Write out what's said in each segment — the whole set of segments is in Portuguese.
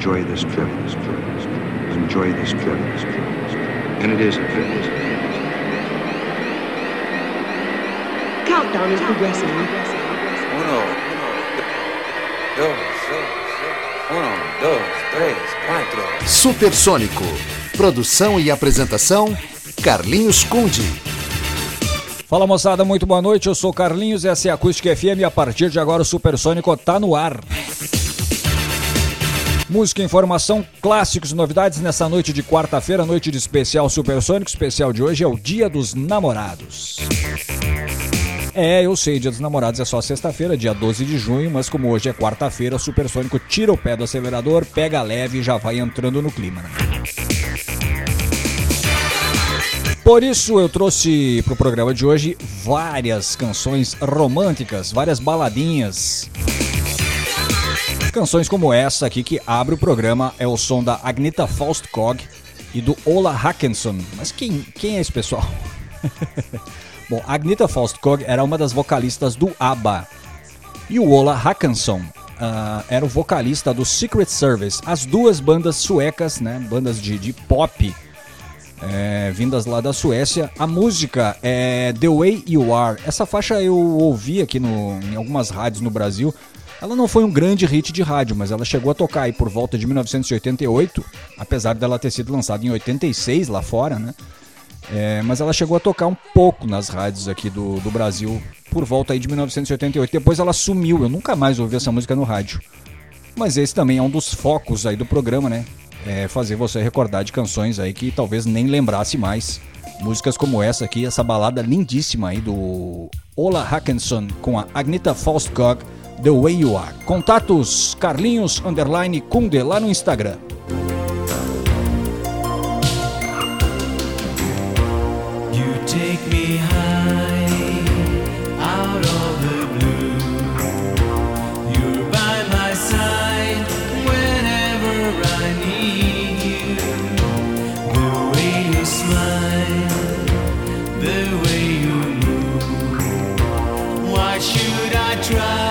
enjoy this trip. Enjoy this trip. And it is a trip. Countdown is progressing. Uno, dos, uno, dos, três, quatro. Supersônico. Produção e apresentação: Carlinhos Conde. Fala moçada, muito boa noite. Eu sou Carlinhos, essa é a Acústica FM e a partir de agora o Supersônico tá no ar. Música, informação, clássicos, novidades nessa noite de quarta-feira, noite de especial Supersônico. Especial de hoje é o Dia dos Namorados. É, eu sei, Dia dos Namorados é só sexta-feira, dia 12 de junho, mas como hoje é quarta-feira, o Supersônico tira o pé do acelerador, pega leve e já vai entrando no clima. Né? Por isso eu trouxe para o programa de hoje várias canções românticas, várias baladinhas. Canções como essa aqui que abre o programa é o som da Agneta Faustkog e do Ola Hackenson. Mas quem, quem é esse pessoal? Bom, Agneta Faustkog era uma das vocalistas do ABBA. E o Ola Hackenson uh, era o vocalista do Secret Service. As duas bandas suecas, né, bandas de, de pop é, vindas lá da Suécia. A música é The Way You Are. Essa faixa eu ouvi aqui no, em algumas rádios no Brasil. Ela não foi um grande hit de rádio, mas ela chegou a tocar aí por volta de 1988, apesar dela ter sido lançada em 86 lá fora, né? É, mas ela chegou a tocar um pouco nas rádios aqui do, do Brasil por volta aí de 1988. Depois ela sumiu, eu nunca mais ouvi essa música no rádio. Mas esse também é um dos focos aí do programa, né? é, fazer você recordar de canções aí que talvez nem lembrasse mais. Músicas como essa aqui, essa balada lindíssima aí do Ola Hackenson com a Agneta Faustkog, The Way You Are. Contatos Carlinhos Underline Kunde lá no Instagram. You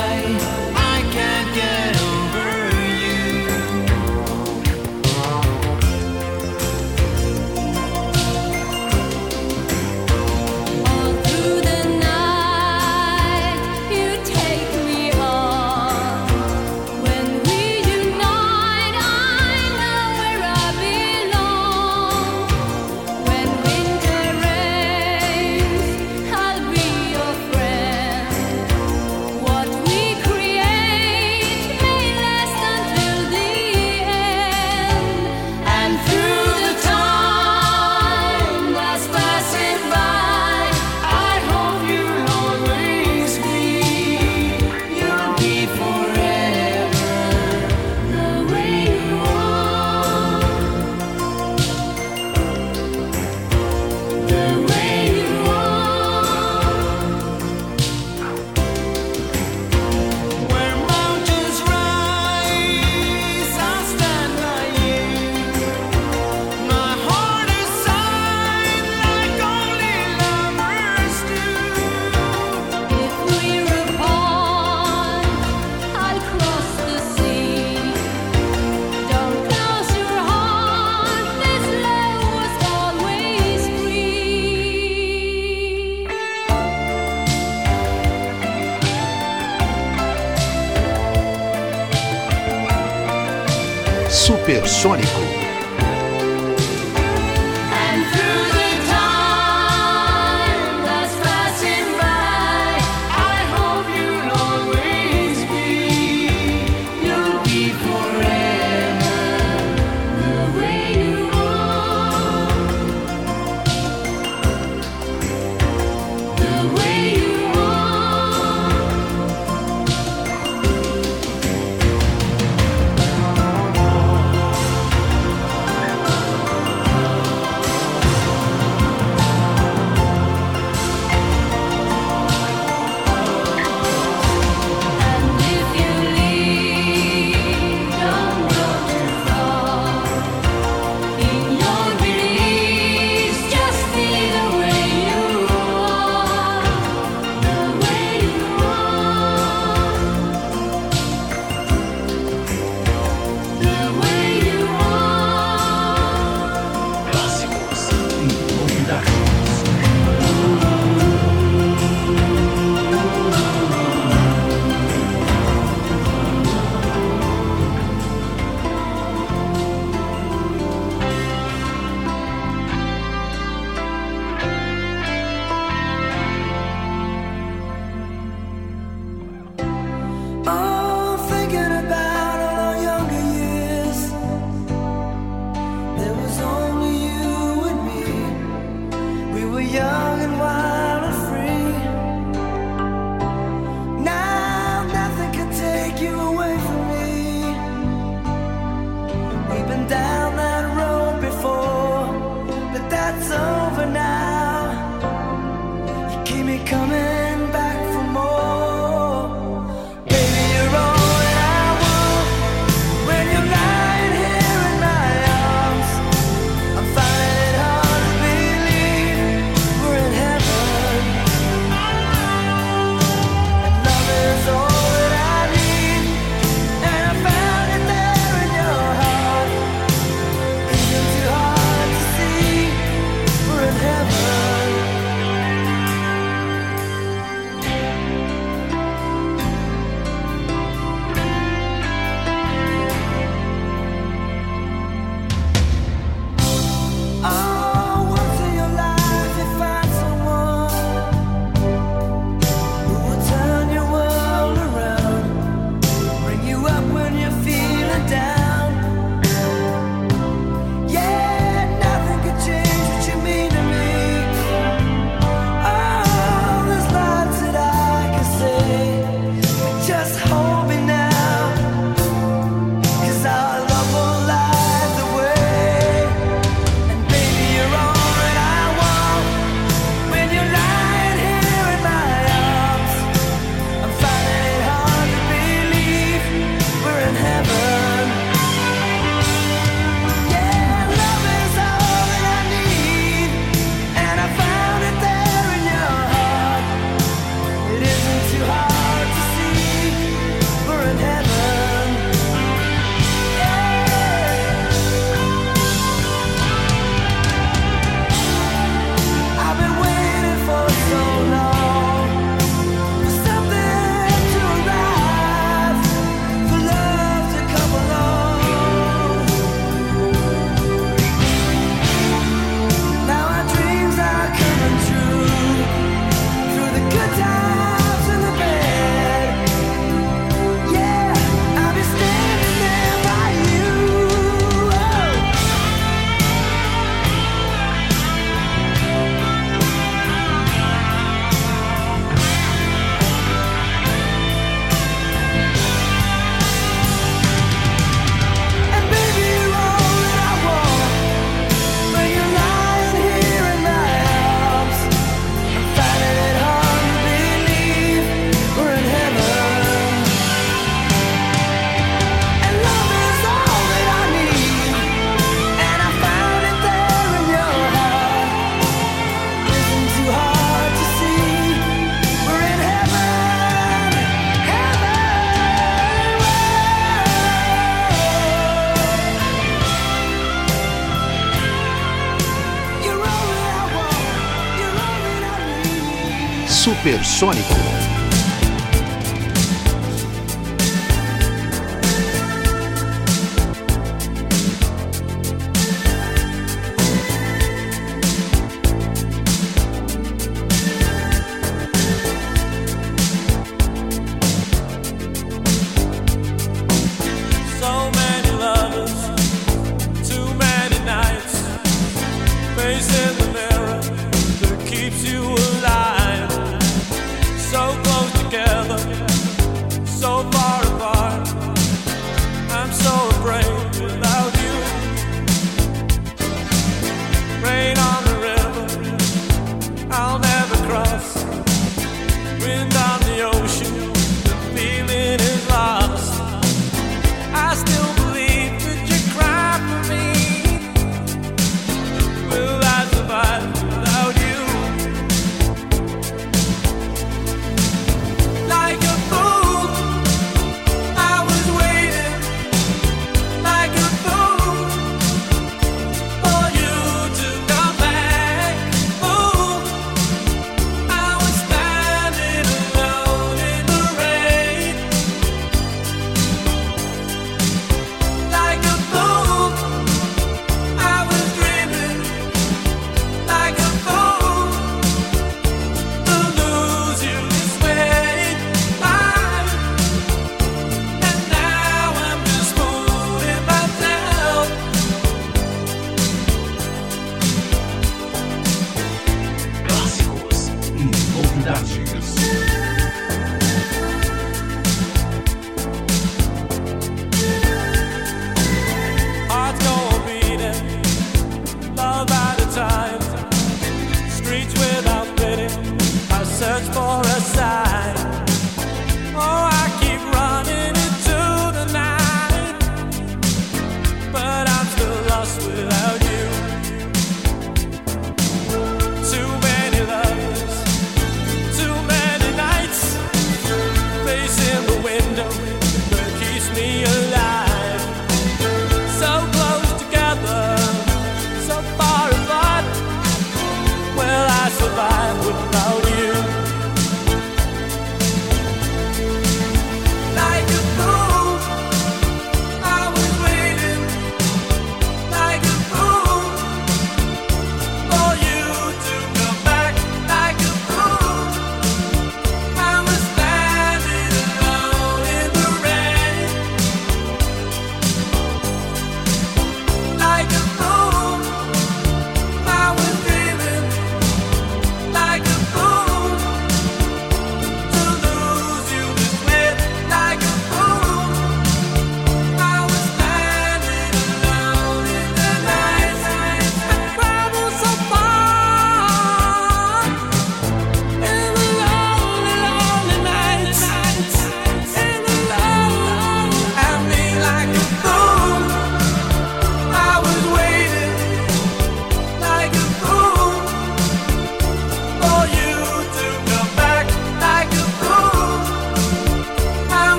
Supersônico.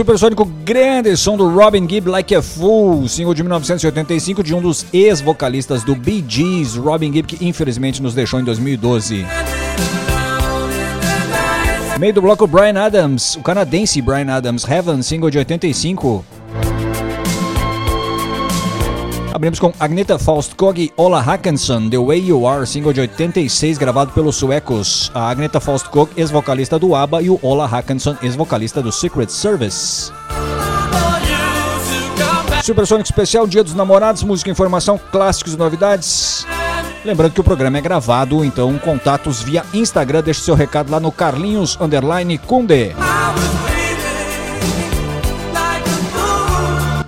Supersônico grande som do Robin Gibb Like a Fool, single de 1985 de um dos ex-vocalistas do Bee Gees, Robin Gibb, que infelizmente nos deixou em 2012. Meio do bloco Brian Adams, o canadense Brian Adams, Heaven, single de 85. Abrimos com Agneta Faustskog e Ola Hackenson, The Way You Are, single de 86, gravado pelos suecos. A Agneta Faustskog, ex-vocalista do ABBA, e o Ola Hackenson, ex-vocalista do Secret Service. Supersônico Especial, Dia dos Namorados, música, informação, clássicos e novidades. Lembrando que o programa é gravado, então contatos via Instagram, deixe seu recado lá no Carlinhos Underline Kunde.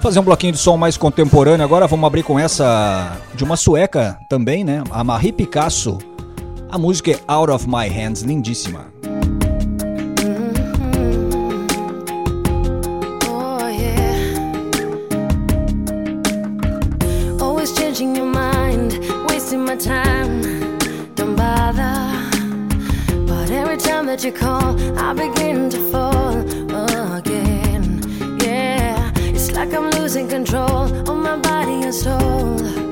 Fazer um bloquinho de som mais contemporâneo agora, vamos abrir com essa de uma sueca também, né? A Marie Picasso. A música é Out of My Hands, lindíssima. That you call, I begin control of my body and soul.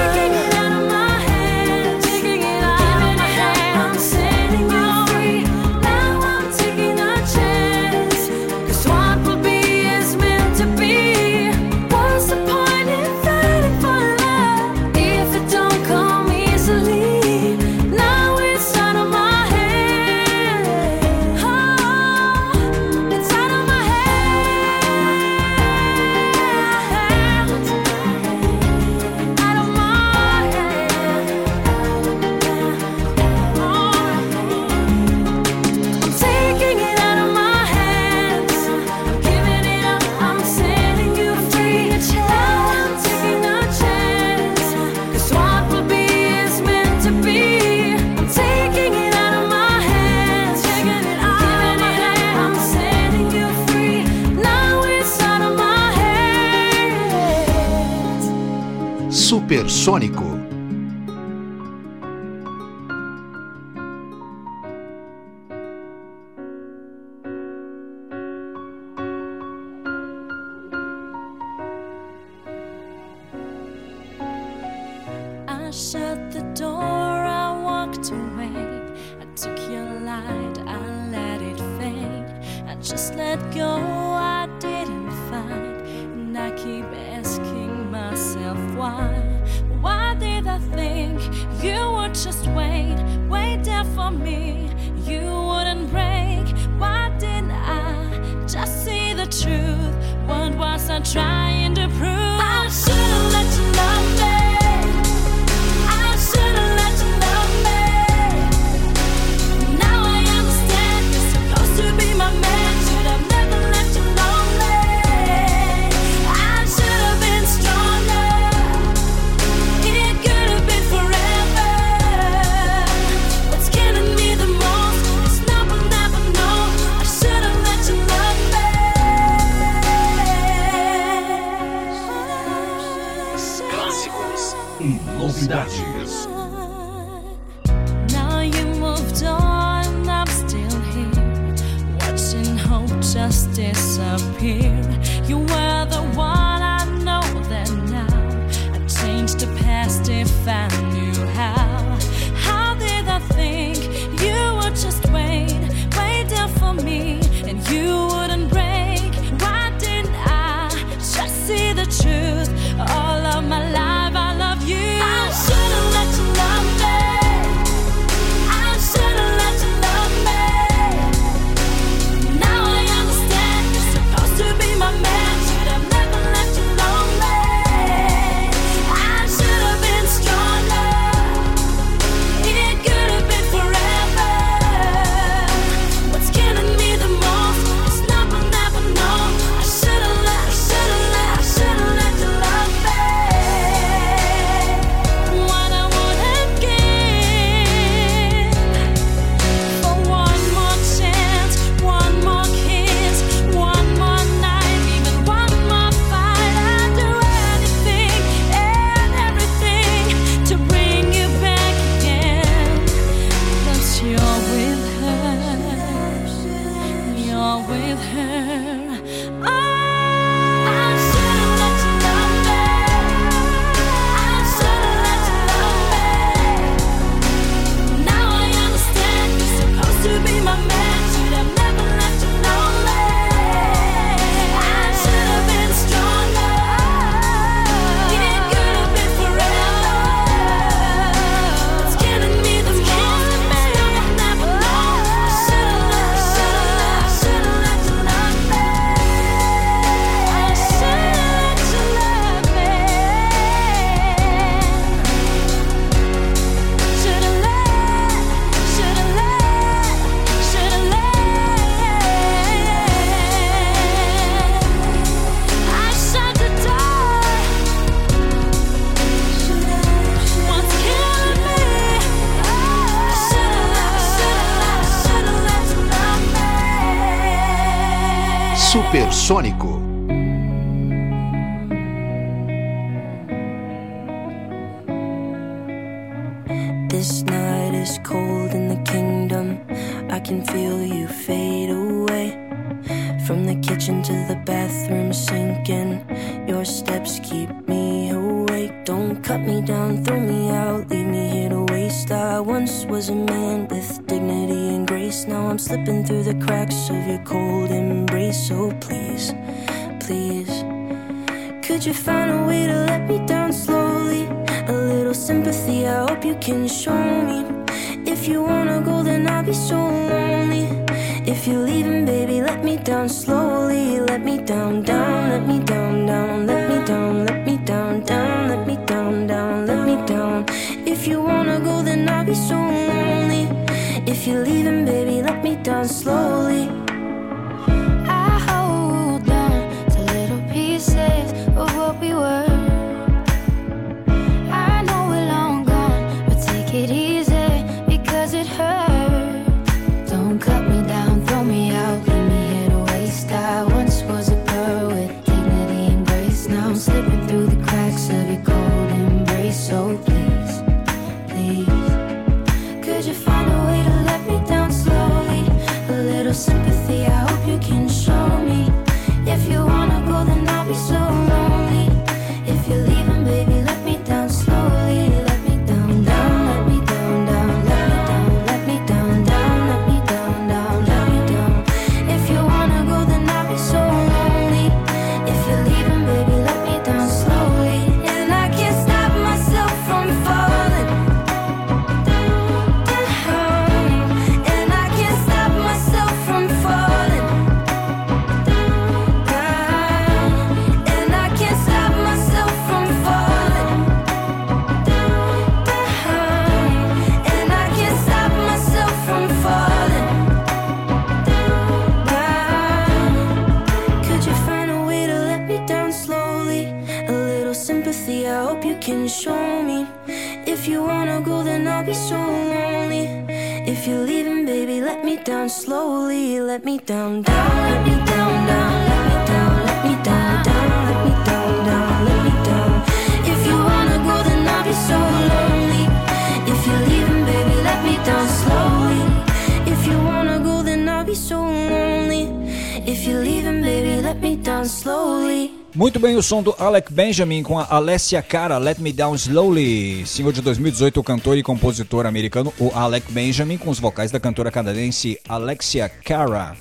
o som do Alec Benjamin com a Alessia Cara, Let Me Down Slowly. Single de 2018, o cantor e compositor americano, o Alec Benjamin, com os vocais da cantora canadense Alexia Cara.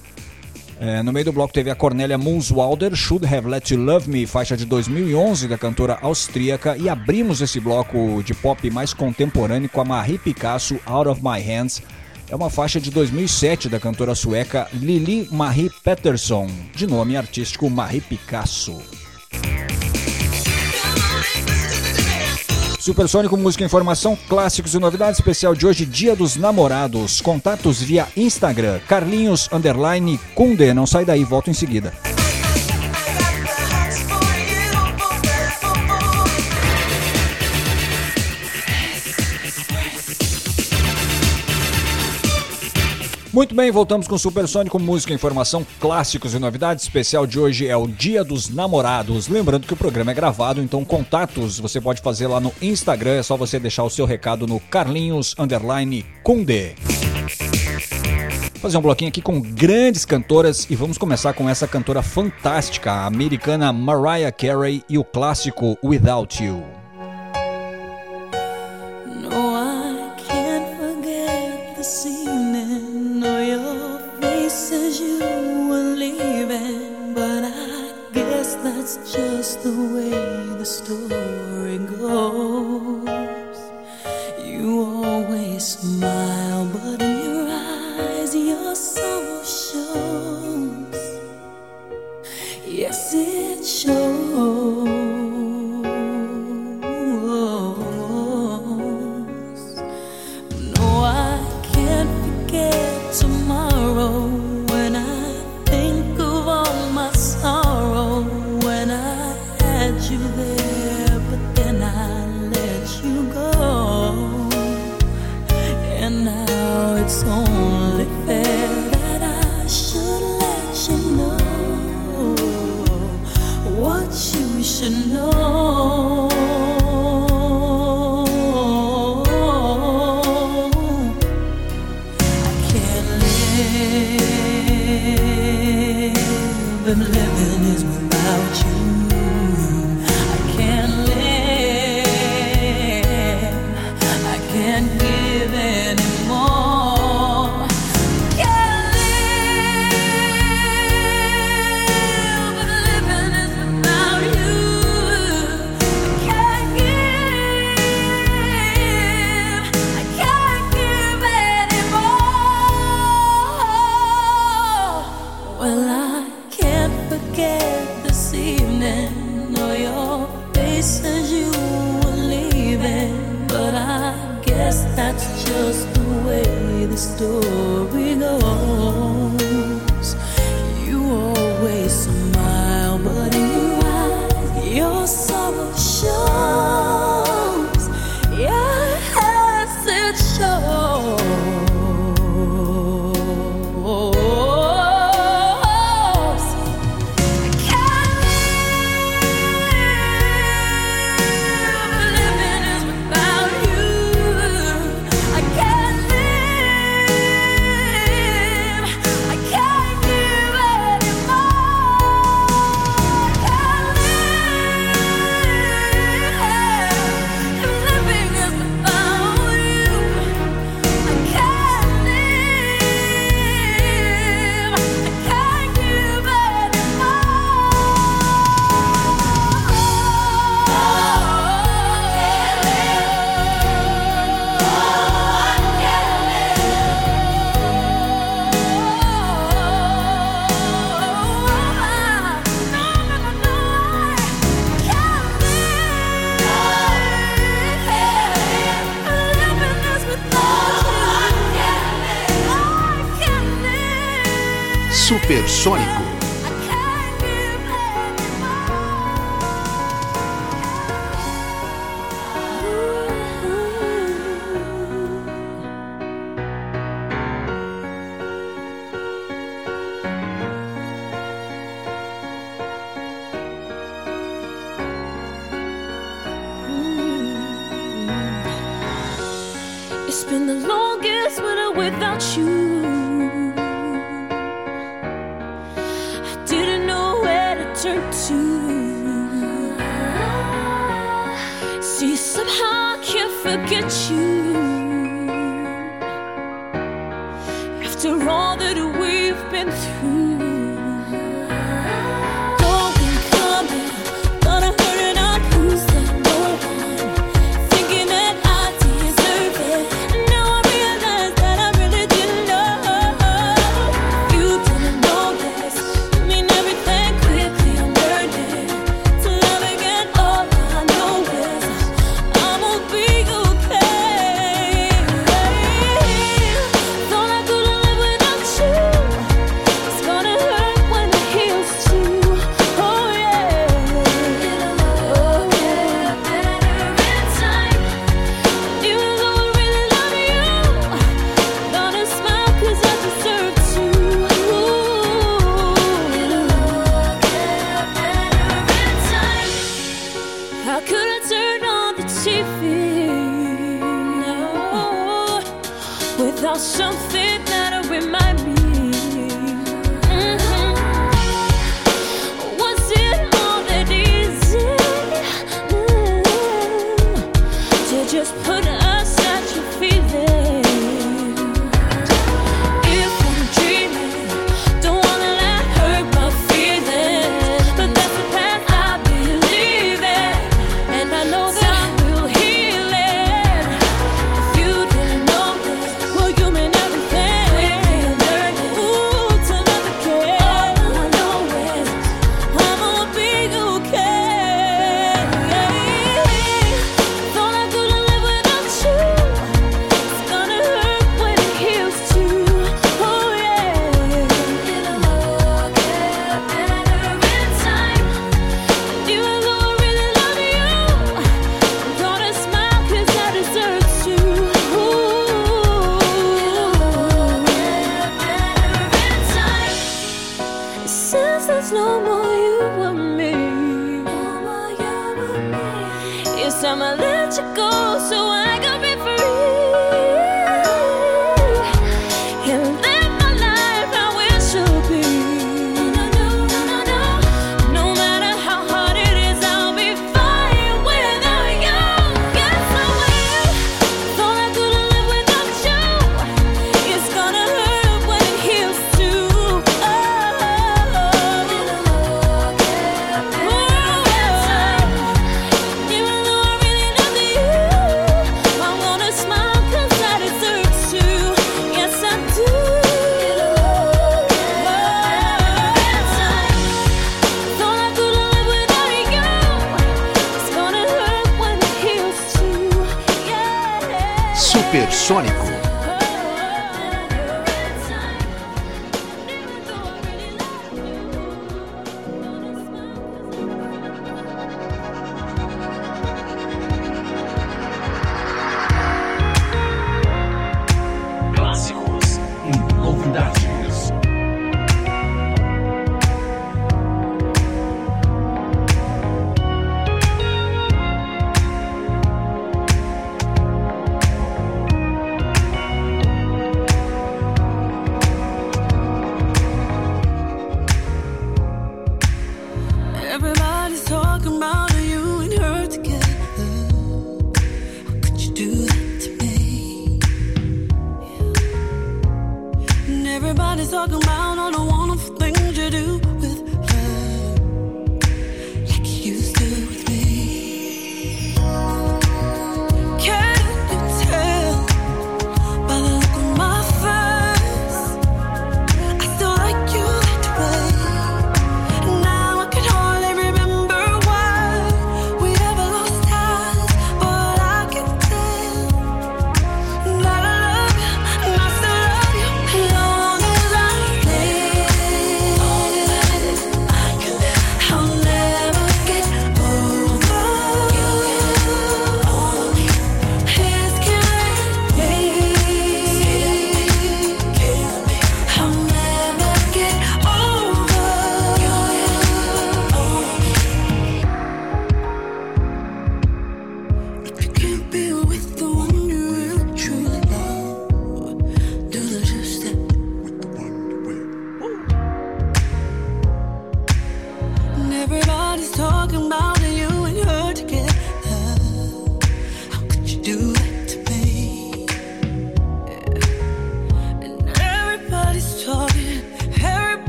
É, no meio do bloco teve a Cornélia Munswalder, Should Have Let You Love Me, faixa de 2011 da cantora austríaca. E abrimos esse bloco de pop mais contemporâneo com a Marie Picasso, Out of My Hands. É uma faixa de 2007 da cantora sueca Lili Marie Peterson de nome artístico Marie Picasso. Supersônico Música Informação, clássicos e novidades especial de hoje, Dia dos Namorados. Contatos via Instagram, Carlinhos Underline Kunde. Não sai daí, volto em seguida. Muito bem, voltamos com o Supersônico, música, informação, clássicos e novidades. Especial de hoje é o Dia dos Namorados. Lembrando que o programa é gravado, então contatos você pode fazer lá no Instagram, é só você deixar o seu recado no Carlinhos Underline Fazer um bloquinho aqui com grandes cantoras e vamos começar com essa cantora fantástica, a americana Mariah Carey e o clássico Without You. should know.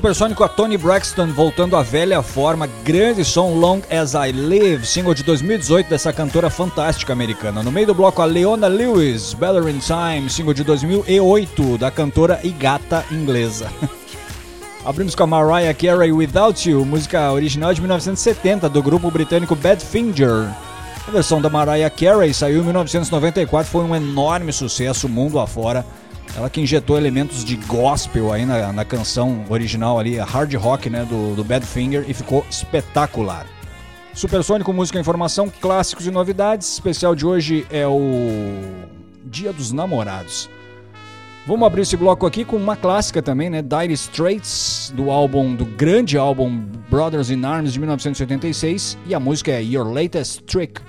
supersônico a Tony Braxton voltando à velha forma, grande som Long As I Live, single de 2018 dessa cantora fantástica americana. No meio do bloco a Leona Lewis, Better in Time, single de 2008 da cantora e gata inglesa. Abrimos com a Mariah Carey Without You, música original de 1970 do grupo britânico Badfinger. A versão da Mariah Carey saiu em 1994, foi um enorme sucesso mundo afora ela que injetou elementos de gospel aí na, na canção original ali, a hard rock né, do, do Badfinger e ficou espetacular. Supersônico, música informação, clássicos e novidades. O especial de hoje é o Dia dos Namorados. Vamos abrir esse bloco aqui com uma clássica também, né? Dire Straits, do álbum, do grande álbum Brothers in Arms de 1986, e a música é Your Latest Trick.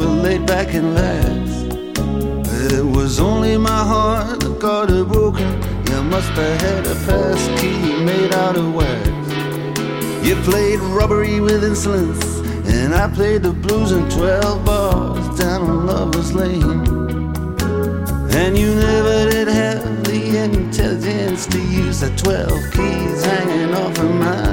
Were laid back and laughed. It was only my heart that got it broken. You must have had a pass key made out of wax. You played robbery with insolence, and I played the blues in 12 bars down on Lover's Lane. And you never did have the intelligence to use the 12 keys hanging off of my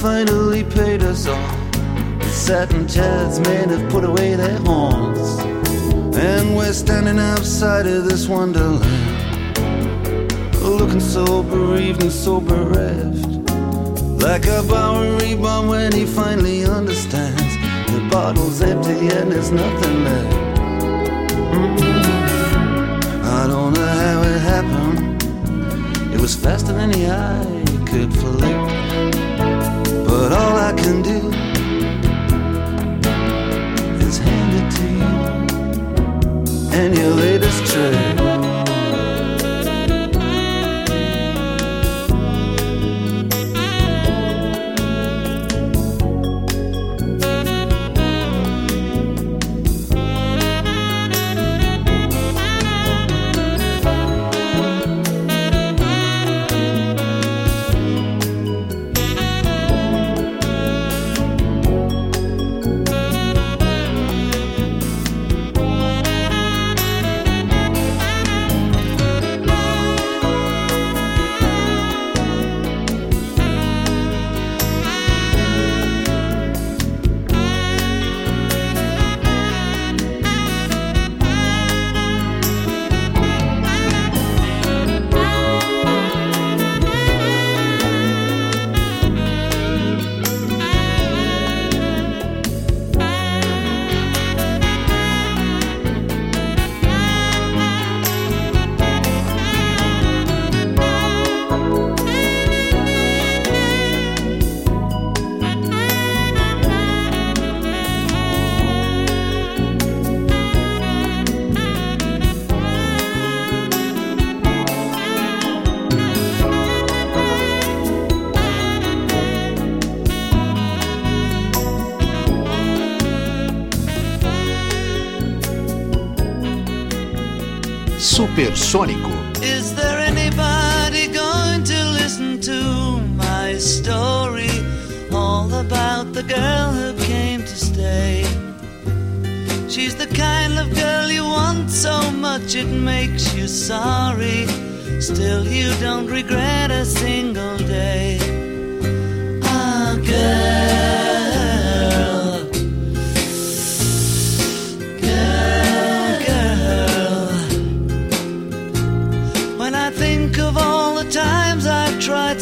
finally paid us all. The satin chairs men have put away their horns. And we're standing outside of this wonderland. Looking so bereaved and so bereft. Like a Bowery bum when he finally understands. The bottle's empty and there's nothing left. Mm-hmm. I don't know how it happened. It was faster than the eye could flick. But all I can do is hand it to you and your latest trick. Supersônico. Is there anybody going to listen to my story? All about the girl who came to stay. She's the kind of girl you want so much it makes you sorry. Still, you don't regret a single day. Ah, girl.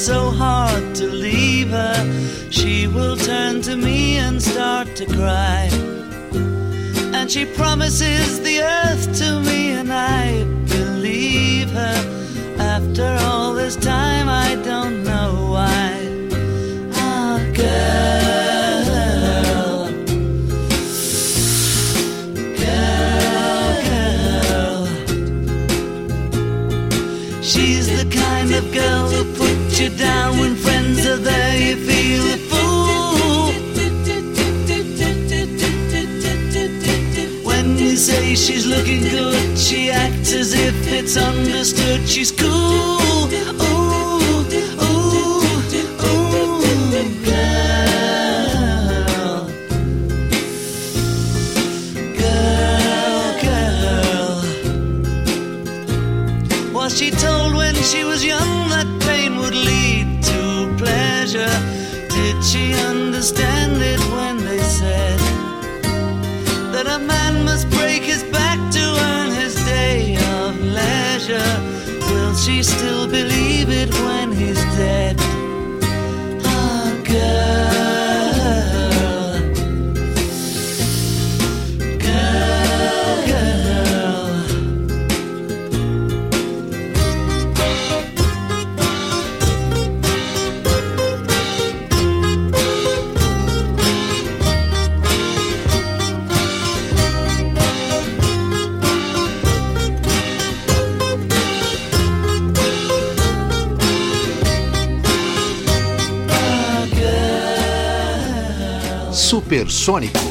So hard to leave her, she will turn to me and start to cry. And she promises the earth to me, and I believe her. After all this time, looking good, she acts as if it's understood. She's cool. Ooh, ooh, ooh, girl. Girl, girl. Was she told when she was young that pain would lead to pleasure? Did she understand she still believe Supersônico.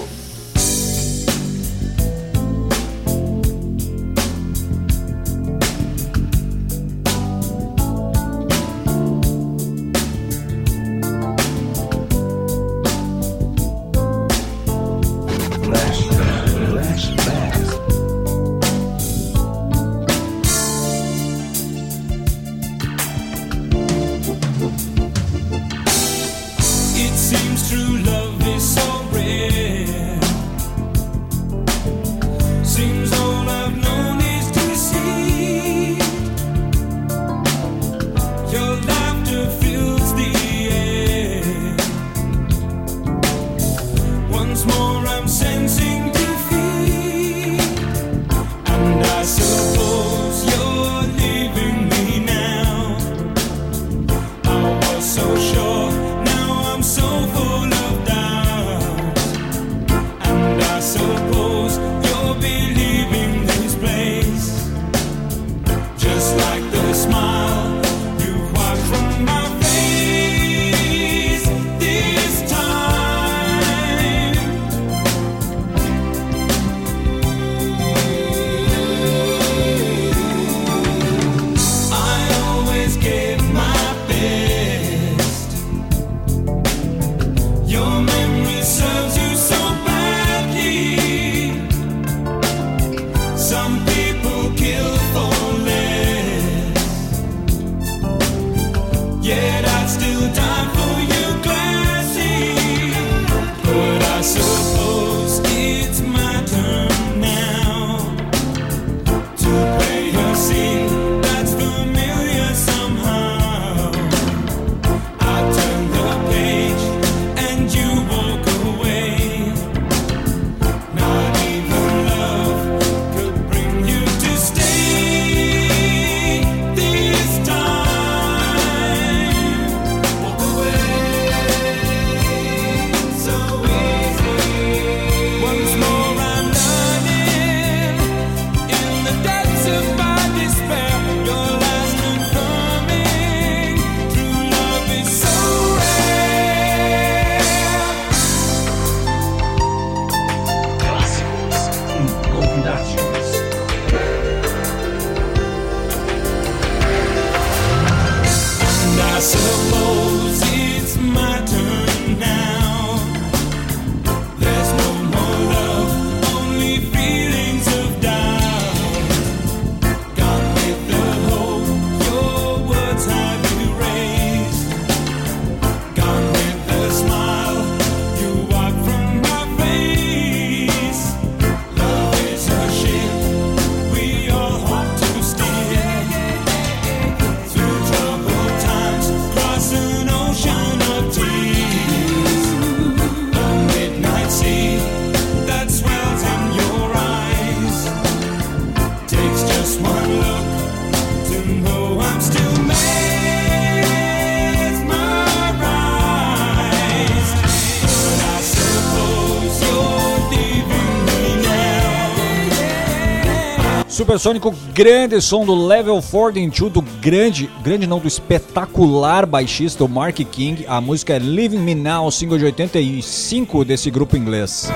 Supersônico, grande som do Level 42 do grande, grande não, do espetacular baixista o Mark King. A música é Living Me Now, single de 85 desse grupo inglês.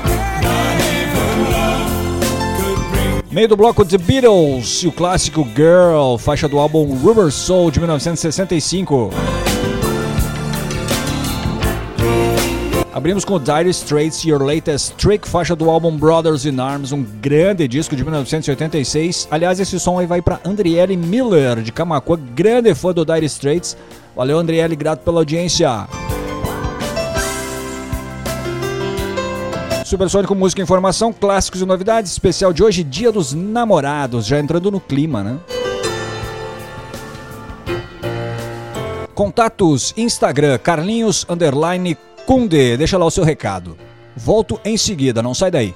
Meio do bloco The Beatles e o clássico Girl, faixa do álbum Rubber Soul de 1965. Abrimos com Dire Straits Your Latest Trick, faixa do álbum Brothers in Arms, um grande disco de 1986. Aliás, esse som aí vai para Andriele Miller, de Camacuã, grande fã do Dire Straits. Valeu, Andriele, grato pela audiência. Supersônico Música e Informação, clássicos e novidades, especial de hoje, Dia dos Namorados, já entrando no clima, né? Contatos Instagram Carlinhos underline Kunde, deixa lá o seu recado. Volto em seguida, não sai daí.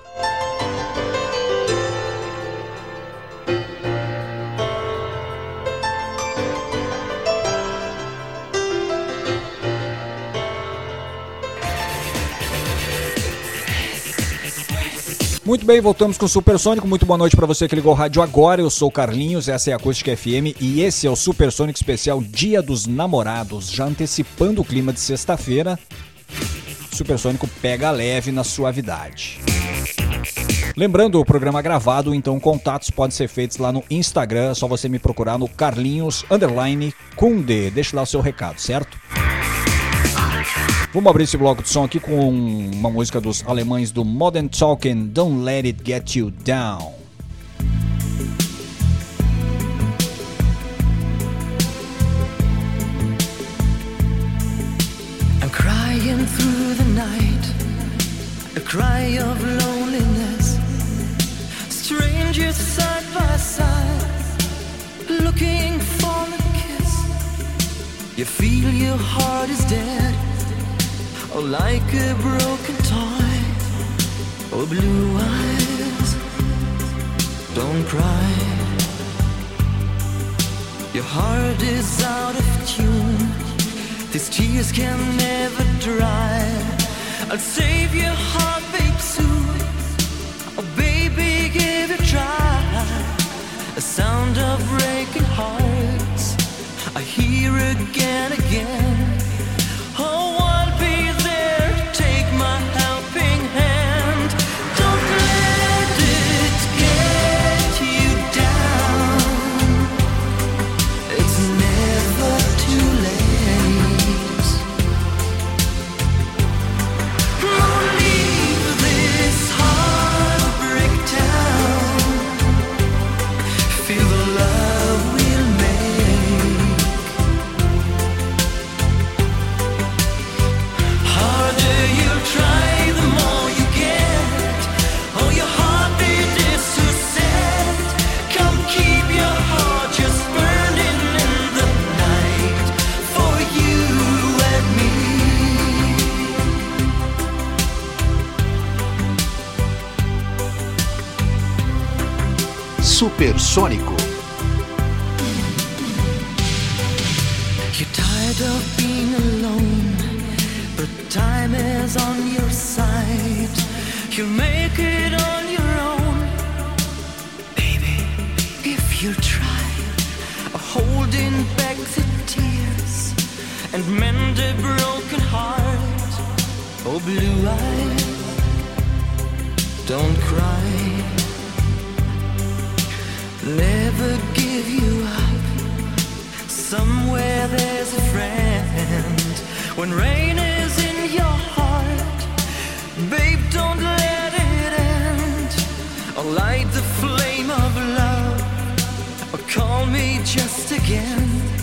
Muito bem, voltamos com o Supersônico. Muito boa noite para você que ligou o rádio agora. Eu sou o Carlinhos, essa é a Acústica FM e esse é o Supersônico Especial Dia dos Namorados, já antecipando o clima de sexta-feira. Supersônico pega leve na suavidade. Lembrando o programa gravado, então contatos podem ser feitos lá no Instagram, é só você me procurar no Carlinhos underline Kunde. Deixa lá o seu recado, certo? Vamos abrir esse bloco de som aqui com uma música dos alemães do Modern Talking, Don't Let It Get You Down. Through the night, a cry of loneliness. Strangers side by side, looking for a kiss. You feel your heart is dead, or like a broken toy. Oh, blue eyes, don't cry. Your heart is out of tune. These tears can never dry. I'll save your heart, babe, soon. Oh, baby, give it a try. A sound of breaking hearts. I hear again, again. Try. Holding back the tears and mend a broken heart. Oh, blue eyes, don't cry. Never give you up. Somewhere there's a friend. When rain is in your heart, babe, don't let it end. Or light the flame of love. Or call me just again.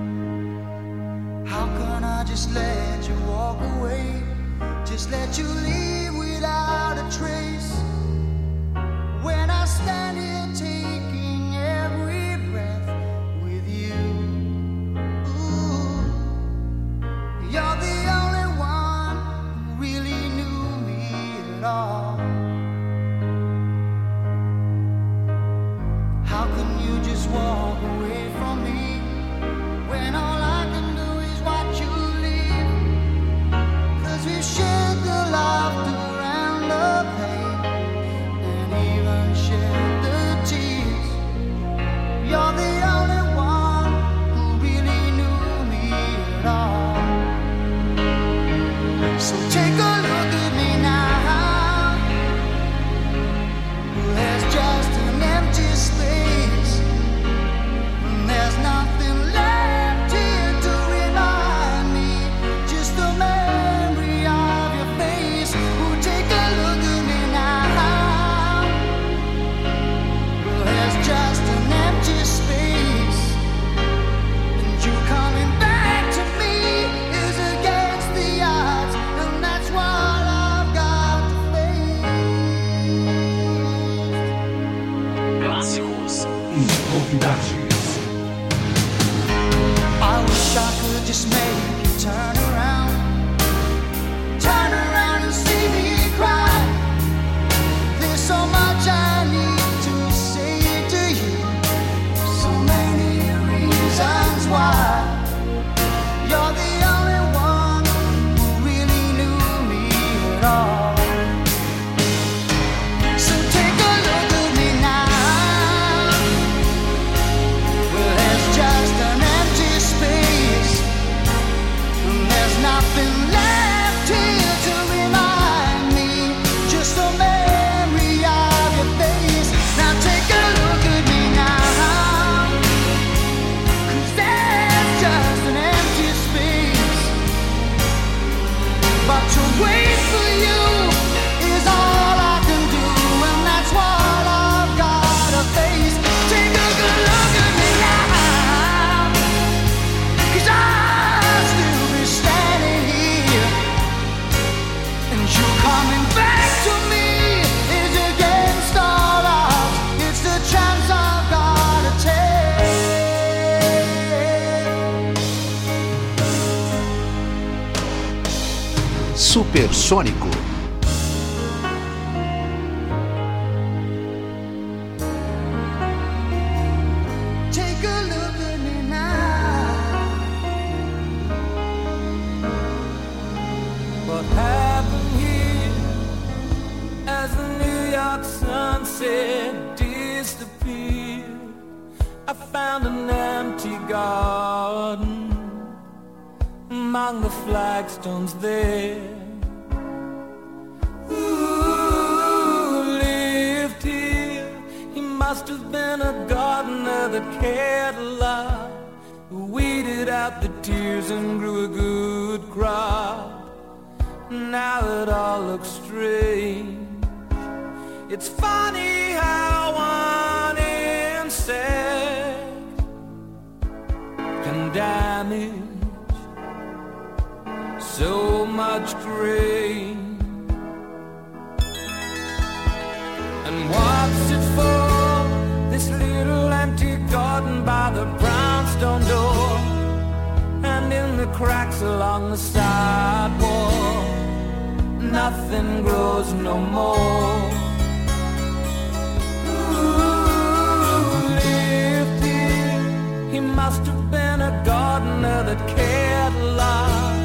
been a gardener that cared a lot,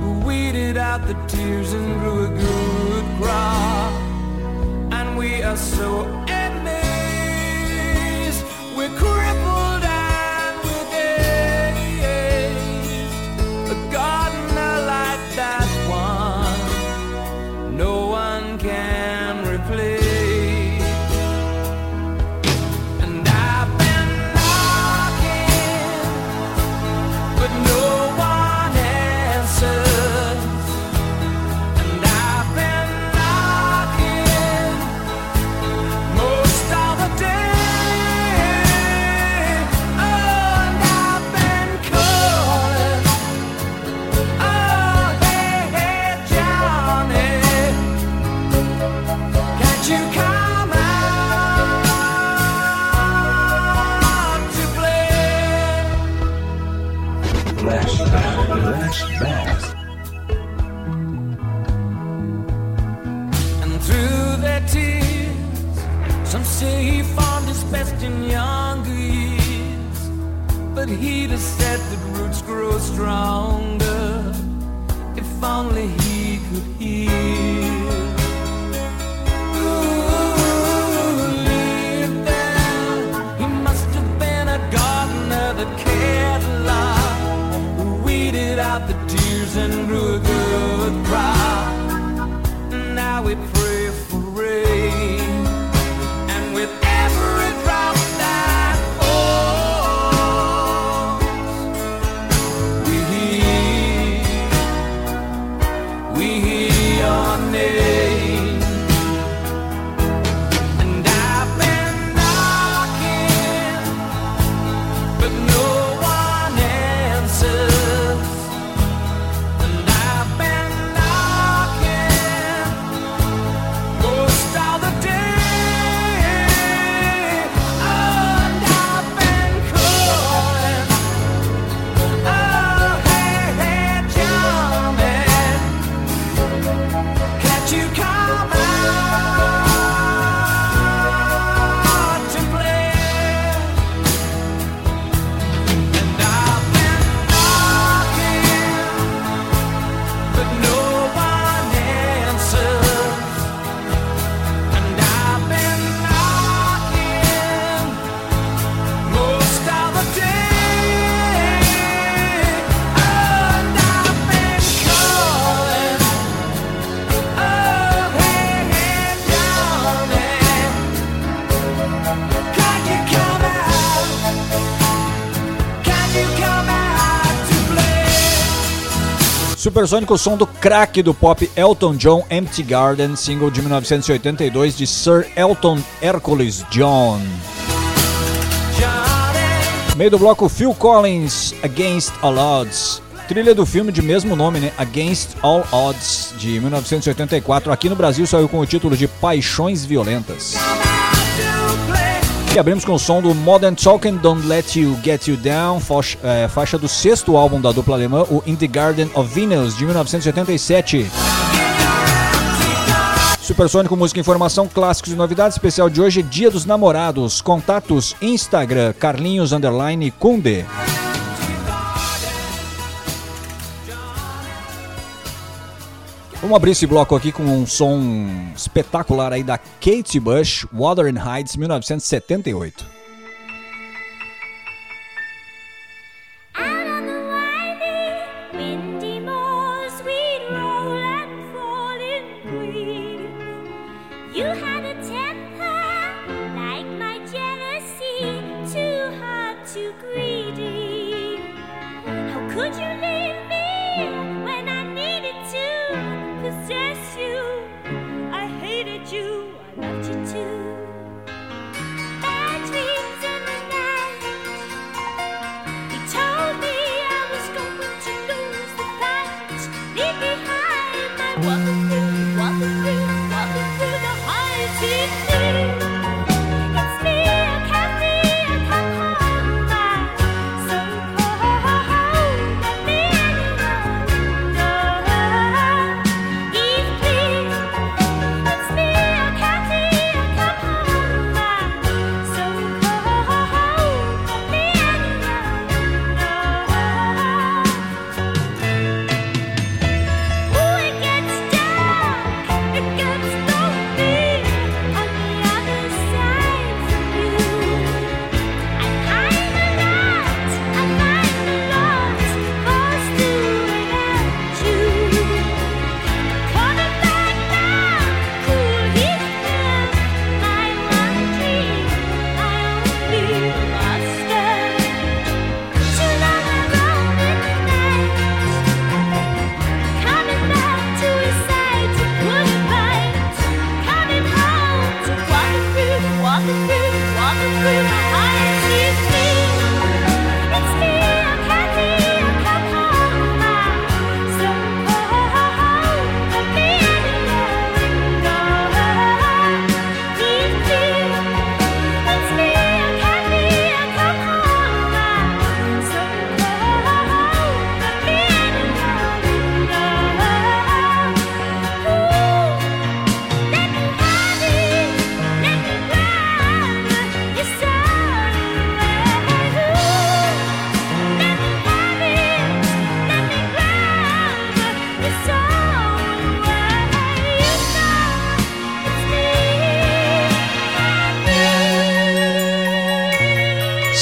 who weeded out the tears and grew a good crop. And we are so Supersônico, som do craque do pop Elton John, Empty Garden, single de 1982 de Sir Elton Hercules John. Meio do bloco Phil Collins, Against All Odds. Trilha do filme de mesmo nome, né? Against All Odds, de 1984. Aqui no Brasil saiu com o título de Paixões Violentas. Abrimos com o som do Modern Talking Don't Let You Get You Down, faixa, é, faixa do sexto álbum da dupla alemã, o In the Garden of Venus, de 1987. Supersônico Música Informação, clássicos e novidades. Especial de hoje, Dia dos Namorados. Contatos Instagram, Carlinhos Underline Kunde. Vamos abrir esse bloco aqui com um som espetacular aí da Kate Bush, Wuthering Heights, 1978.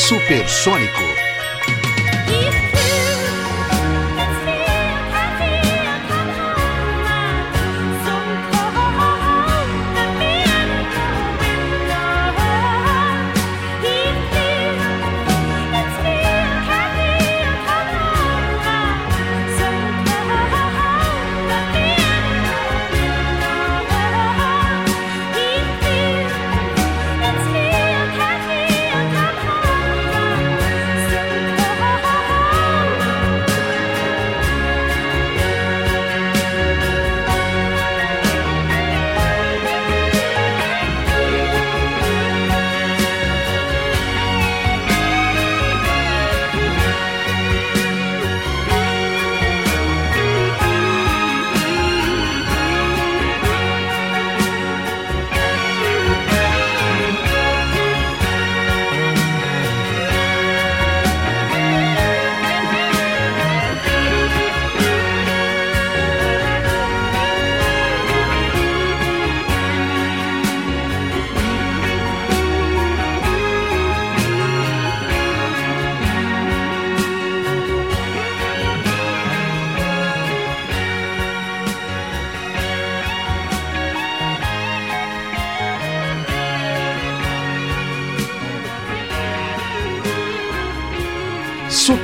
Supersônico.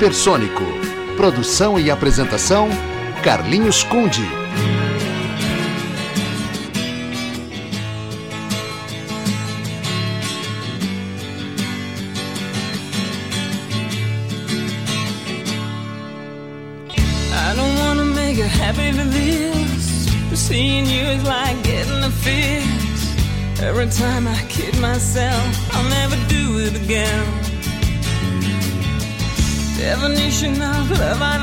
Supersônico. Produção e apresentação: Carlinhos Conde. Seeing you is like getting a fix. Every time I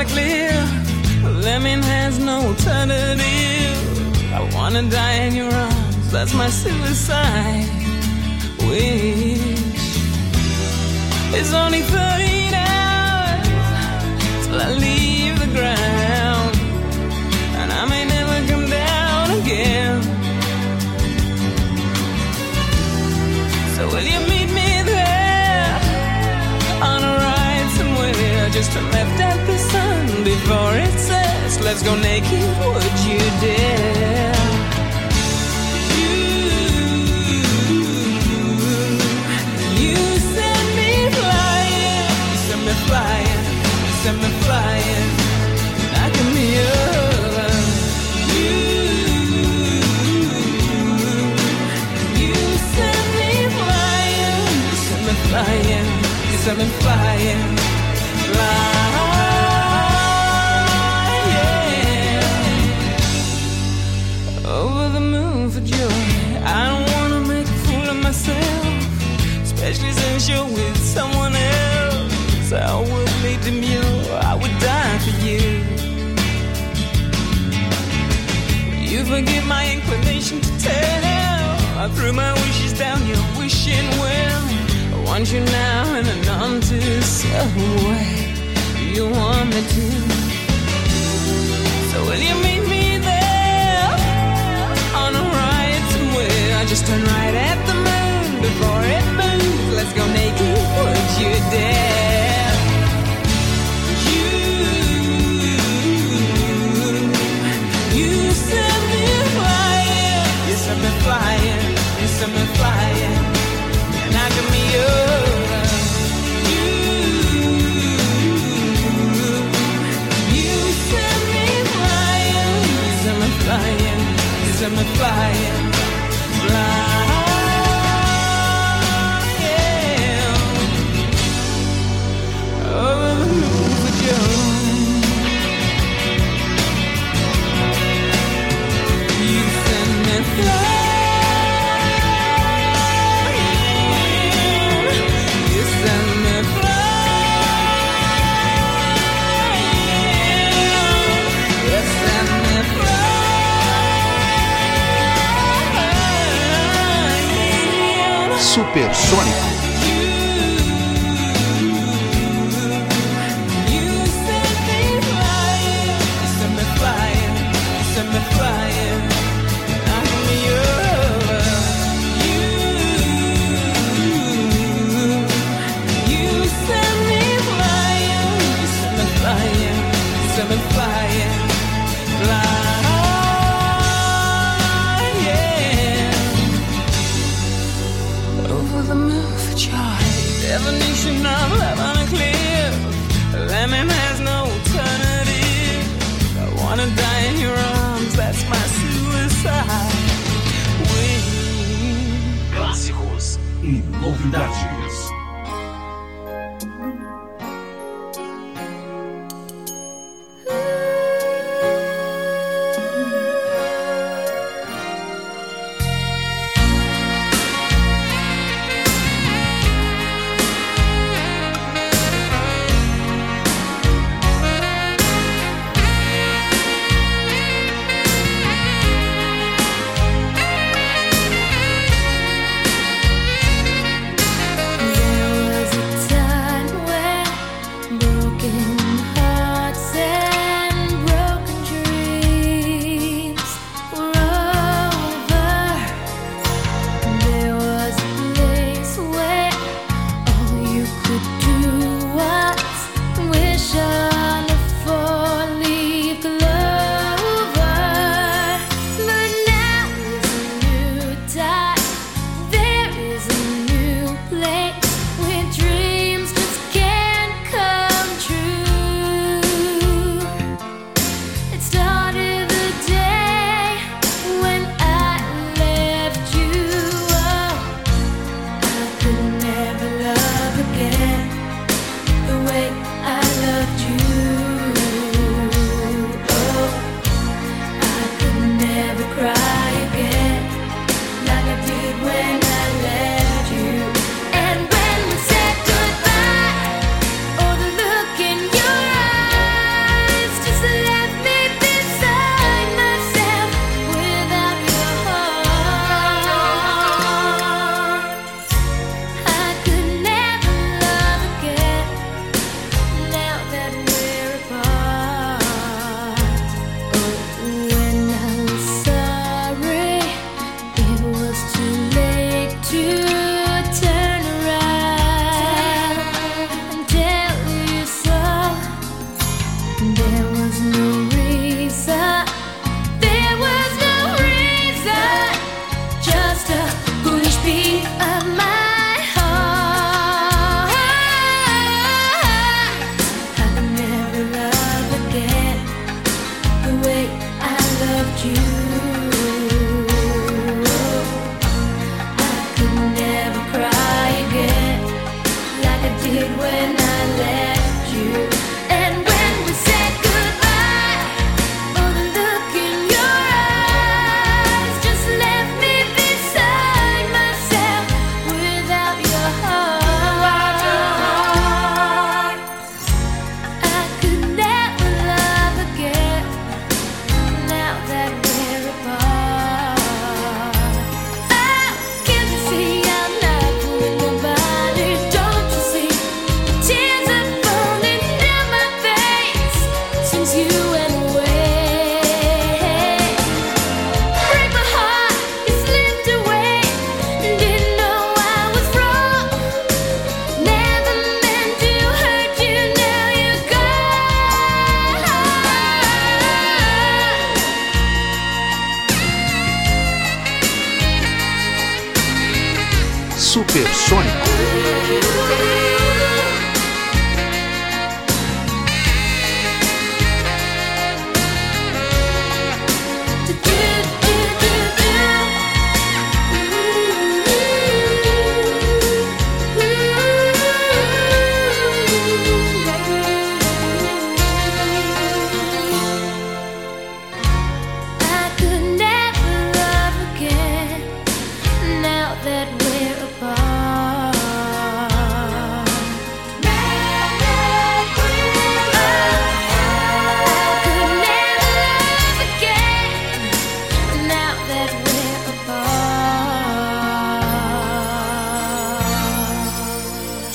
a cliff. Lemon has no alternative. I wanna die in your arms, that's my suicide wish. It's only 13 hours till I leave the ground, and I may never come down again. So will you meet me there on a ride somewhere? Just to left at the before it sets. Let's go naked. Would you dare? You send me flying, you send me flying, you send me flying, knocking me over. You, you send me flying, you send me flying, you send me flying, flying threw my wishes down your wishing well. I want you now in a none too subtle way. You want me to. So will you meet me there on a ride somewhere? I just turn right at the moon before it moves. Let's go naked. Would you dare? You send me flying. Flying. Supersônico. definition of love unclear. a cliff. Lemon has no alternative. I wanna die in your arms, that's my suicide. Clássicos e novidade.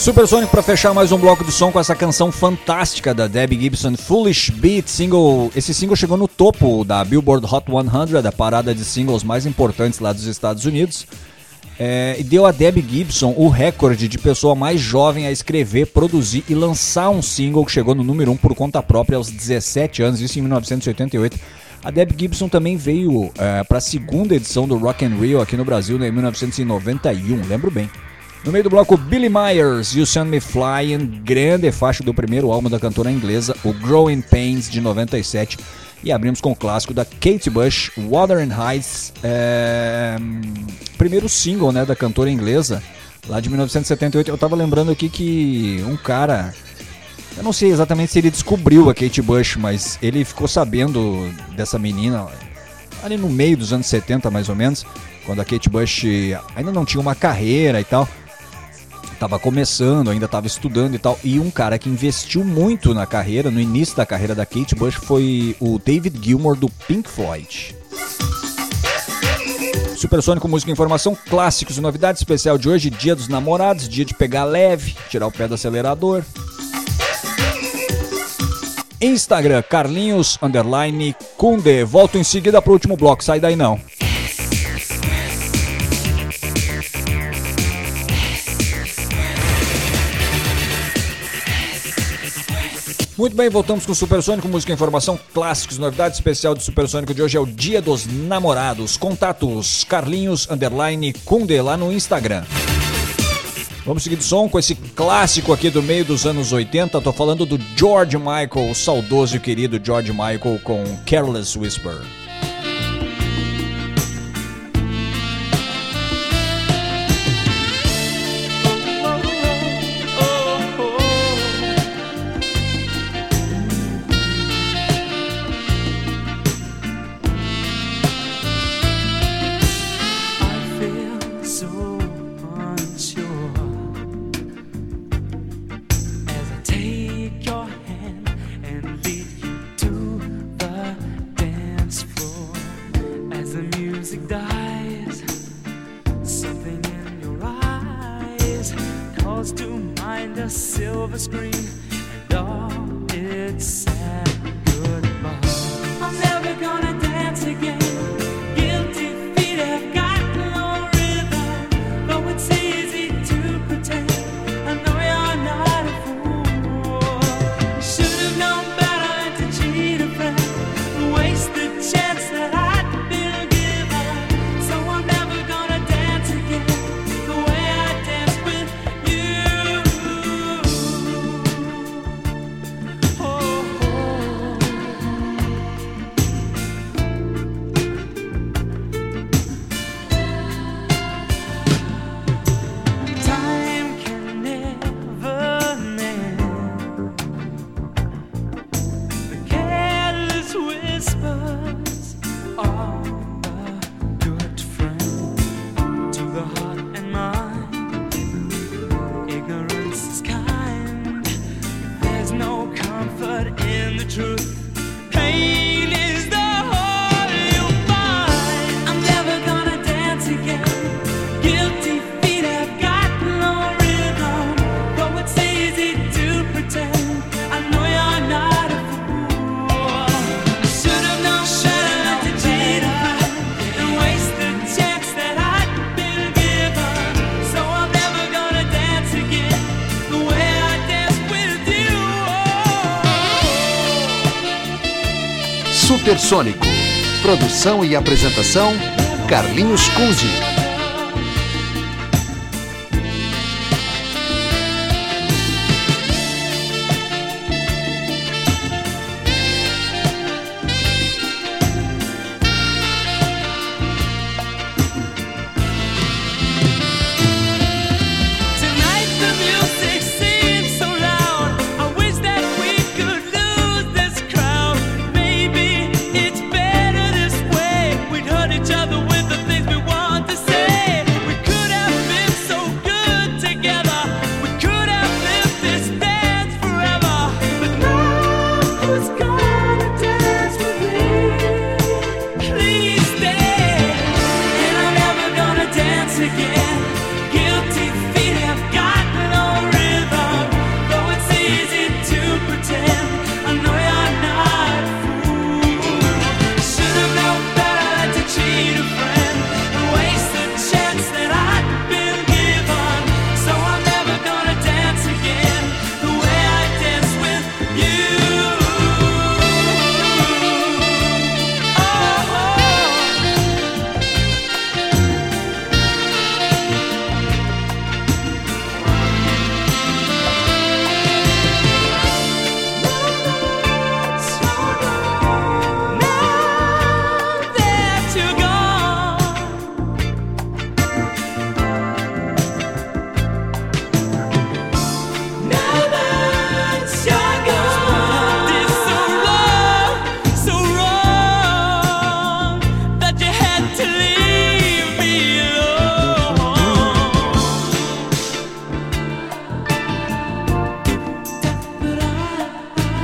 Supersônico para fechar mais um bloco do som com essa canção fantástica da Debbie Gibson, Foolish Beat, single. Esse single chegou no topo da Billboard Hot 100, a parada de singles mais importantes lá dos Estados Unidos. É, e deu a Debbie Gibson o recorde de pessoa mais jovem a escrever, produzir e lançar um single que chegou no número 1 por conta própria aos 17 anos, isso em 1988. A Debbie Gibson também veio para a segunda edição do Rock and Rio aqui no Brasil né, em 1991, lembro bem. No meio do bloco, Billy Myers, You Send Me Flying, grande faixa do primeiro álbum da cantora inglesa, o Growing Pains, de 97. E abrimos com o clássico da Kate Bush, Wuthering Heights, é, primeiro single né, da cantora inglesa, lá de 1978. Eu tava lembrando aqui que um cara, eu não sei exatamente se ele descobriu a Kate Bush, mas ele ficou sabendo dessa menina ali no meio dos anos 70 mais ou menos, quando a Kate Bush ainda não tinha uma carreira e tal. Tava começando, ainda estava estudando e tal. E um cara que investiu muito na carreira, no início da carreira da Kate Bush, foi o David Gilmour do Pink Floyd. Supersônico Música e Informação, clássicos e novidades especial de hoje, dia dos namorados, dia de pegar leve, tirar o pé do acelerador. Instagram, Carlinhos, underline, Kunde. Volto em seguida pro último bloco, sai daí não. Muito bem, voltamos com o Supersônico, música informação, clássicos, novidade especial do Supersônico de hoje é o Dia dos Namorados. Contatos Carlinhos Underline Kunde lá no Instagram. Vamos seguir de som com esse clássico aqui do meio dos anos 80. Tô falando do George Michael, o saudoso e querido George Michael com Careless Whisper. Supersônico. Produção e apresentação: Carlinhos Conde.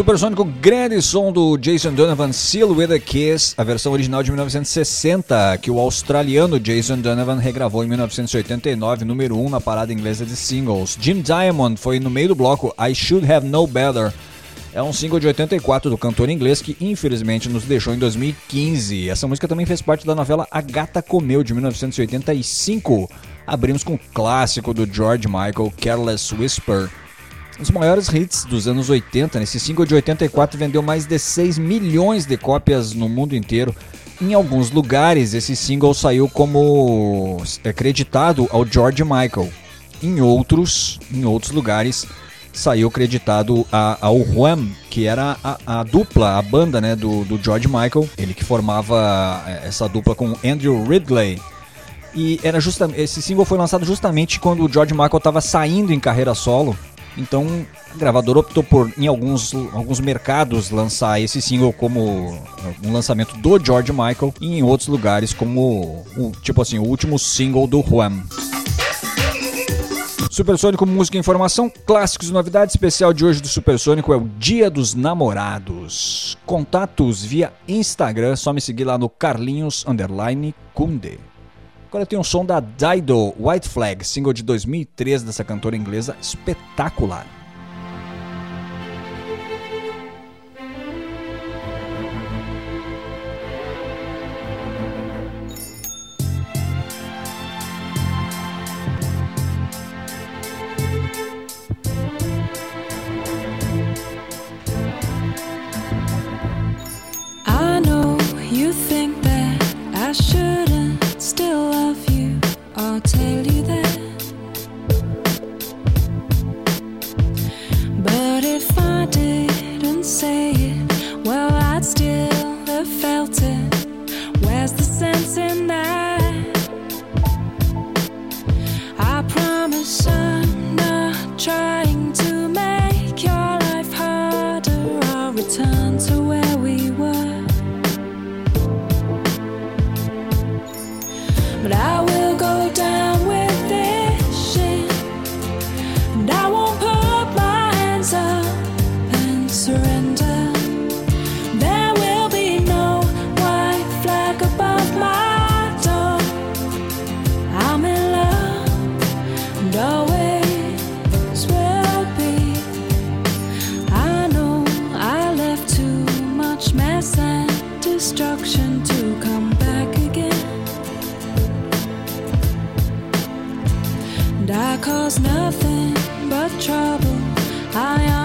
Supersônico, grande som do Jason Donovan, Seal with a Kiss, a versão original de 1960, que o australiano Jason Donovan regravou em 1989, número 1 na parada inglesa de singles. Jim Diamond foi no meio do bloco I Should Have Known Better. É um single de 84 do cantor inglês que infelizmente nos deixou em 2015. Essa música também fez parte da novela A Gata Comeu de 1985. Abrimos com o clássico do George Michael, Careless Whisper. Um dos maiores hits dos anos 80, nesse single de 84 vendeu mais de 6 milhões de cópias no mundo inteiro. Em alguns lugares, esse single saiu como acreditado ao George Michael. Em outros, em outros lugares, saiu creditado a, ao Wham, que era a, a, dupla, a banda né, do, do George Michael, ele que formava eh, essa dupla com Andrew Ridley. E era justamente esse single foi lançado justamente quando o George Michael estava saindo em carreira solo. Então, o gravador optou por, em alguns, alguns mercados, lançar esse single como um lançamento do George Michael e em outros lugares como, tipo assim, o último single do Wham. Supersônico Música e Informação, clássicos e novidades. Especial de hoje do Supersônico é o Dia dos Namorados. Contatos via Instagram, só me seguir lá no Carlinhos Underline Kunde. Agora tem um som da Dido White Flag, single de 2003 dessa cantora inglesa espetacular. I shouldn't still love you. I'll tell you that. But if I didn't say it, well, I'd still have felt it. Where's the sense in that? I promise I'm not trying to make your life harder. I'll return to cause nothing but trouble. I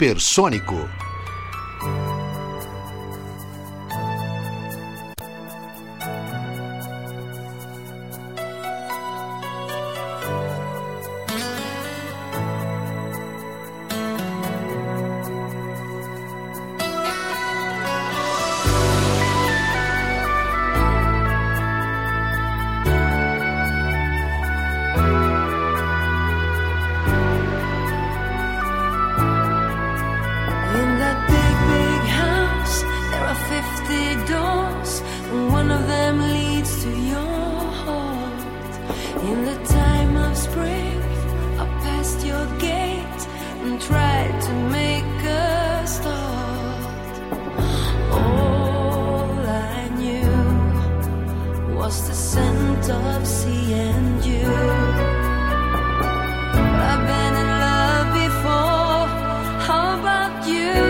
Supersônico. You?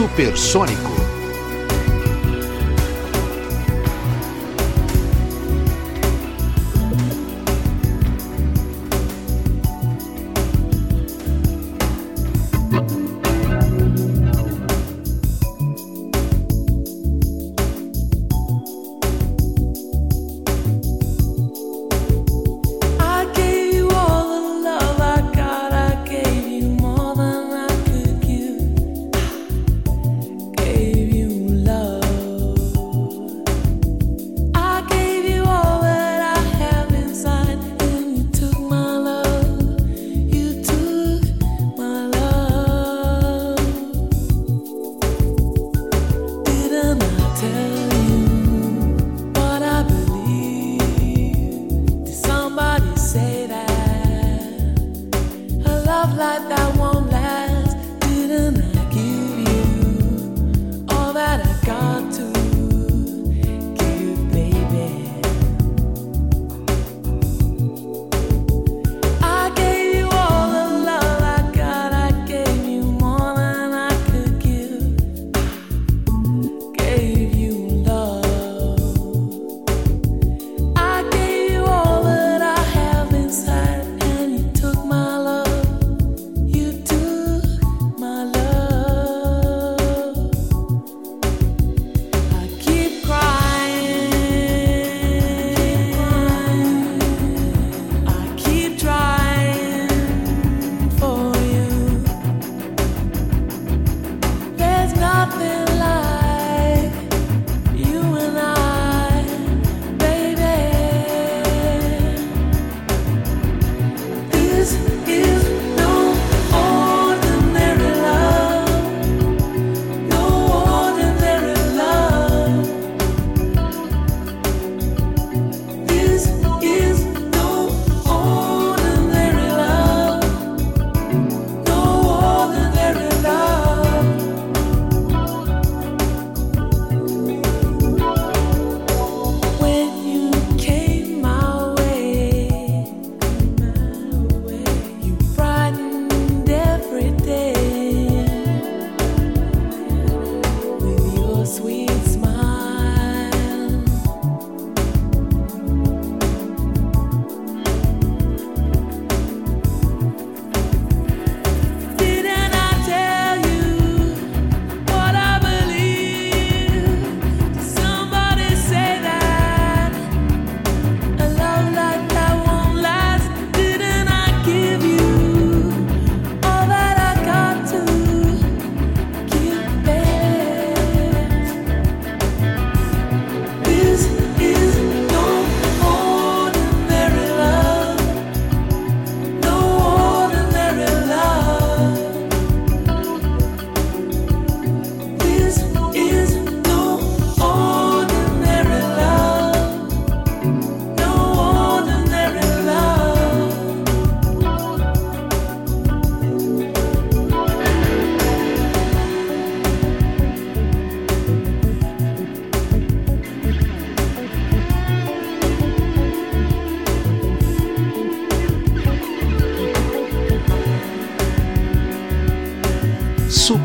Supersônico.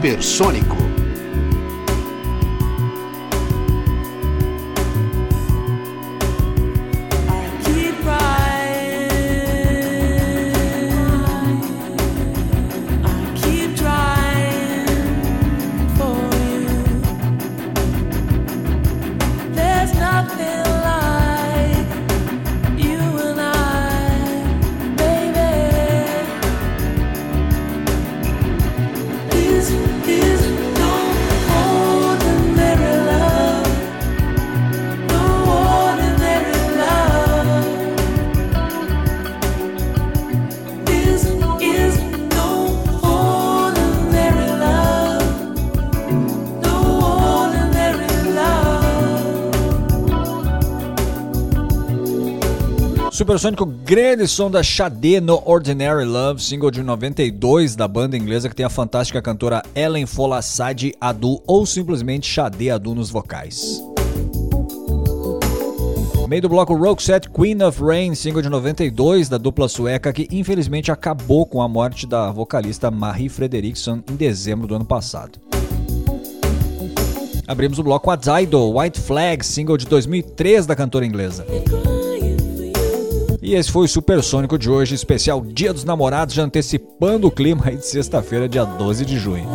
Supersônico. Supersônico, grande som da Xadê no Ordinary Love, single de 92 da banda inglesa que tem a fantástica cantora Ellen Folassade Adu ou simplesmente Xadê Adu nos vocais. Meio do bloco Roxette Queen of Rain, single de 92 da dupla sueca que infelizmente acabou com a morte da vocalista Marie Frederiksson em dezembro do ano passado. Abrimos o bloco a Dido, White Flag, single de 2003 da cantora inglesa. E esse foi o Supersônico de hoje, especial Dia dos Namorados, já antecipando o clima aí de sexta-feira, dia 12 de junho.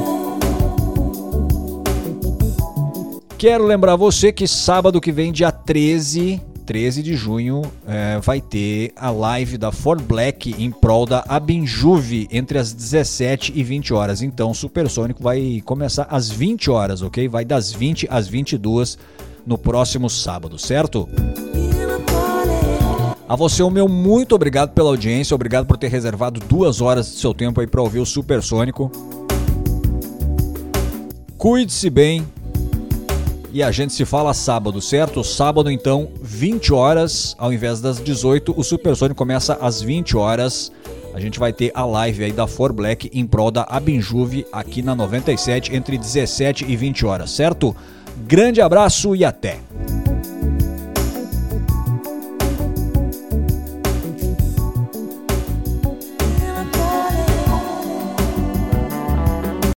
Quero lembrar você que sábado que vem, dia 13, 13 de junho, é, vai ter a live da For Black em prol da Abinjuve entre as 17 e 20 horas. Então, o Supersônico vai começar às 20 horas, ok? Vai das 20 às 22 no próximo sábado, certo? A você, o meu muito obrigado pela audiência, obrigado por ter reservado duas horas do seu tempo aí para ouvir o Supersônico. Cuide-se bem E a gente se fala sábado, certo? Sábado, então, 20 horas, ao invés das 18, o Supersônico começa às 20 horas. A gente vai ter a live aí da For Black em prol da Abinjuve aqui na 97 entre 17 e 20 horas, certo? Grande abraço e até!